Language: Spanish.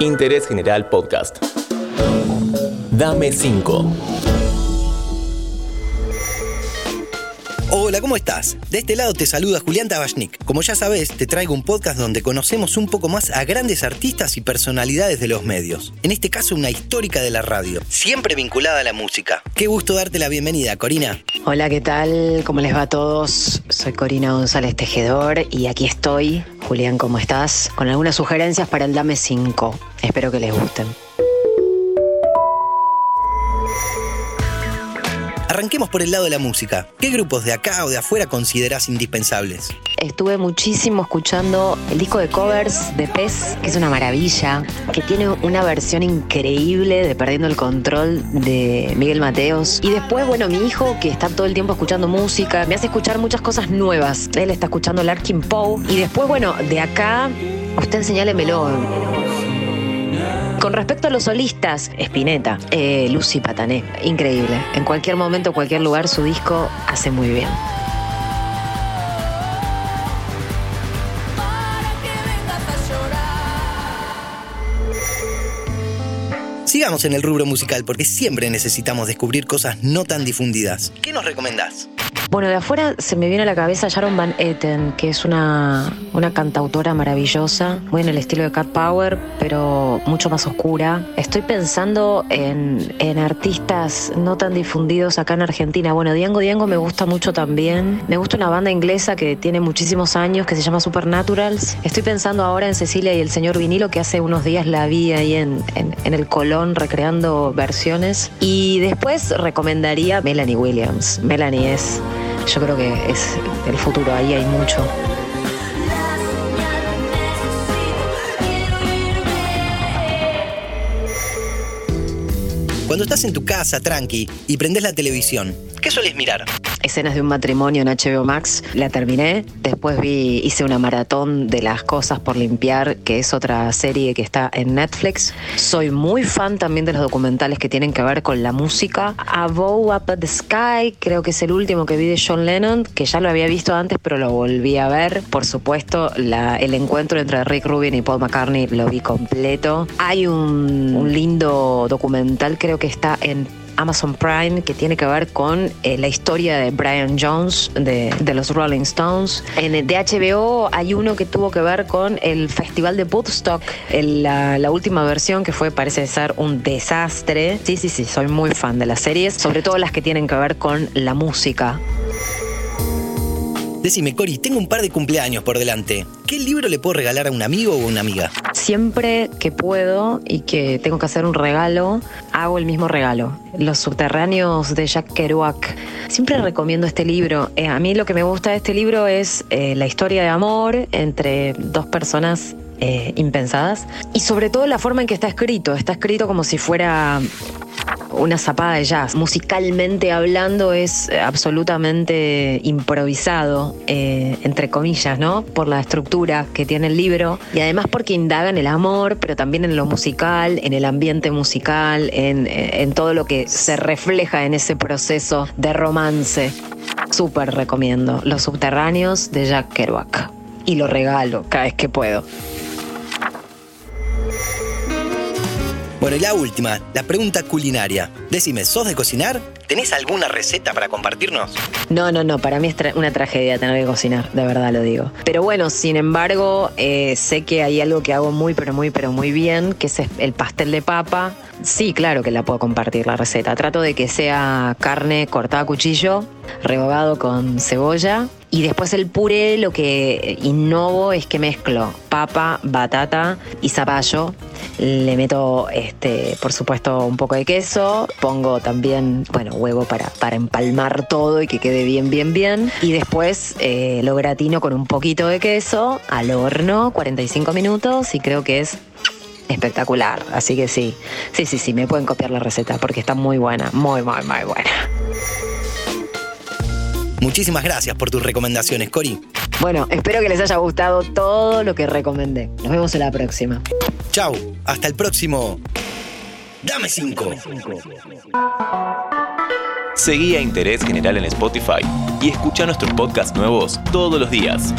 Interés General Podcast. Dame 5. Hola, ¿cómo estás? De este lado te saluda Julián Tabachnik. Como ya sabes, te traigo un podcast donde conocemos un poco más a grandes artistas y personalidades de los medios. En este caso, una histórica de la radio, siempre vinculada a la música. Qué gusto darte la bienvenida, Corina. Hola, ¿qué tal? ¿Cómo les va a todos? Soy Corina González Tejedor y aquí estoy. Julián, ¿cómo estás? Con algunas sugerencias para el Dame 5. Espero que les gusten. Arranquemos por el lado de la música. ¿Qué grupos de acá o de afuera considerás indispensables? Estuve muchísimo escuchando el disco de covers de Pez, que es una maravilla, que tiene una versión increíble de Perdiendo el Control de Miguel Mateos. Y después, bueno, mi hijo, que está todo el tiempo escuchando música, me hace escuchar muchas cosas nuevas. Él está escuchando Larkin Poe. Y después, bueno, de acá, usted señálemelo. Con respecto a los solistas, Spinetta, eh, Lucy Patané, increíble. En cualquier momento, cualquier lugar, su disco hace muy bien. Sigamos en el rubro musical porque siempre necesitamos descubrir cosas no tan difundidas. ¿Qué nos recomendás? Bueno, de afuera se me viene a la cabeza Sharon Van Etten, que es una, una cantautora maravillosa, muy en el estilo de Cat Power, pero mucho más oscura. Estoy pensando en, en artistas no tan difundidos acá en Argentina. Bueno, Diango Diango me gusta mucho también. Me gusta una banda inglesa que tiene muchísimos años, que se llama Supernaturals. Estoy pensando ahora en Cecilia y el señor Vinilo, que hace unos días la vi ahí en, en, en el Colón recreando versiones. Y después recomendaría Melanie Williams. Melanie es yo creo que es el futuro, ahí hay mucho. Cuando estás en tu casa, tranqui, y prendes la televisión, ¿qué sueles mirar? Escenas de un matrimonio en HBO Max, la terminé. Después vi, hice una maratón de las cosas por limpiar, que es otra serie que está en Netflix. Soy muy fan también de los documentales que tienen que ver con la música. Above Up at the Sky, creo que es el último que vi de John Lennon, que ya lo había visto antes, pero lo volví a ver. Por supuesto, el encuentro entre Rick Rubin y Paul McCartney lo vi completo. Hay un, un lindo documental, creo que está en Amazon Prime que tiene que ver con eh, la historia de Brian Jones de, de, los Rolling Stones. En el de HBO hay uno que tuvo que ver con el Festival de Woodstock, la, la, última versión que fue, parece ser un desastre. Sí, sí, sí, soy muy fan de las series, sobre todo las que tienen que ver con la música. Decime, Cori, tengo un par de cumpleaños por delante. ¿Qué libro le puedo regalar a un amigo o una amiga? Siempre que puedo y que tengo que hacer un regalo, hago el mismo regalo. Los subterráneos de Jack Kerouac. Siempre recomiendo este libro. Eh, a mí lo que me gusta de este libro es eh, la historia de amor entre dos personas eh, impensadas y sobre todo la forma en que está escrito. Está escrito como si fuera una zapada de jazz. Musicalmente hablando es absolutamente improvisado, eh, entre comillas, ¿no? Por la estructura que tiene el libro y además porque indaga en el amor, pero también en lo musical, en el ambiente musical, en, en todo lo que se refleja en ese proceso de romance. Súper recomiendo Los Subterráneos de Jack Kerouac. Y lo regalo cada vez que puedo. Bueno, y la última, la pregunta culinaria. Decime, ¿sos de cocinar? ¿Tenés alguna receta para compartirnos? No, no, no, para mí es tra una tragedia tener que cocinar, de verdad lo digo. Pero bueno, sin embargo, eh, sé que hay algo que hago muy, pero muy, pero muy bien, que es el pastel de papa. Sí, claro que la puedo compartir la receta. Trato de que sea carne cortada a cuchillo, rebogado con cebolla. Y después el puré lo que innovo es que mezclo papa, batata y zapallo. Le meto, este, por supuesto, un poco de queso. Pongo también, bueno, huevo para, para empalmar todo y que quede bien, bien, bien. Y después eh, lo gratino con un poquito de queso al horno, 45 minutos y creo que es espectacular. Así que sí, sí, sí, sí, me pueden copiar la receta porque está muy buena, muy, muy, muy buena. Muchísimas gracias por tus recomendaciones, Cori. Bueno, espero que les haya gustado todo lo que recomendé. Nos vemos en la próxima. Chau, hasta el próximo. Dame 5. Seguí a Interés General en Spotify y escucha nuestros podcasts nuevos todos los días.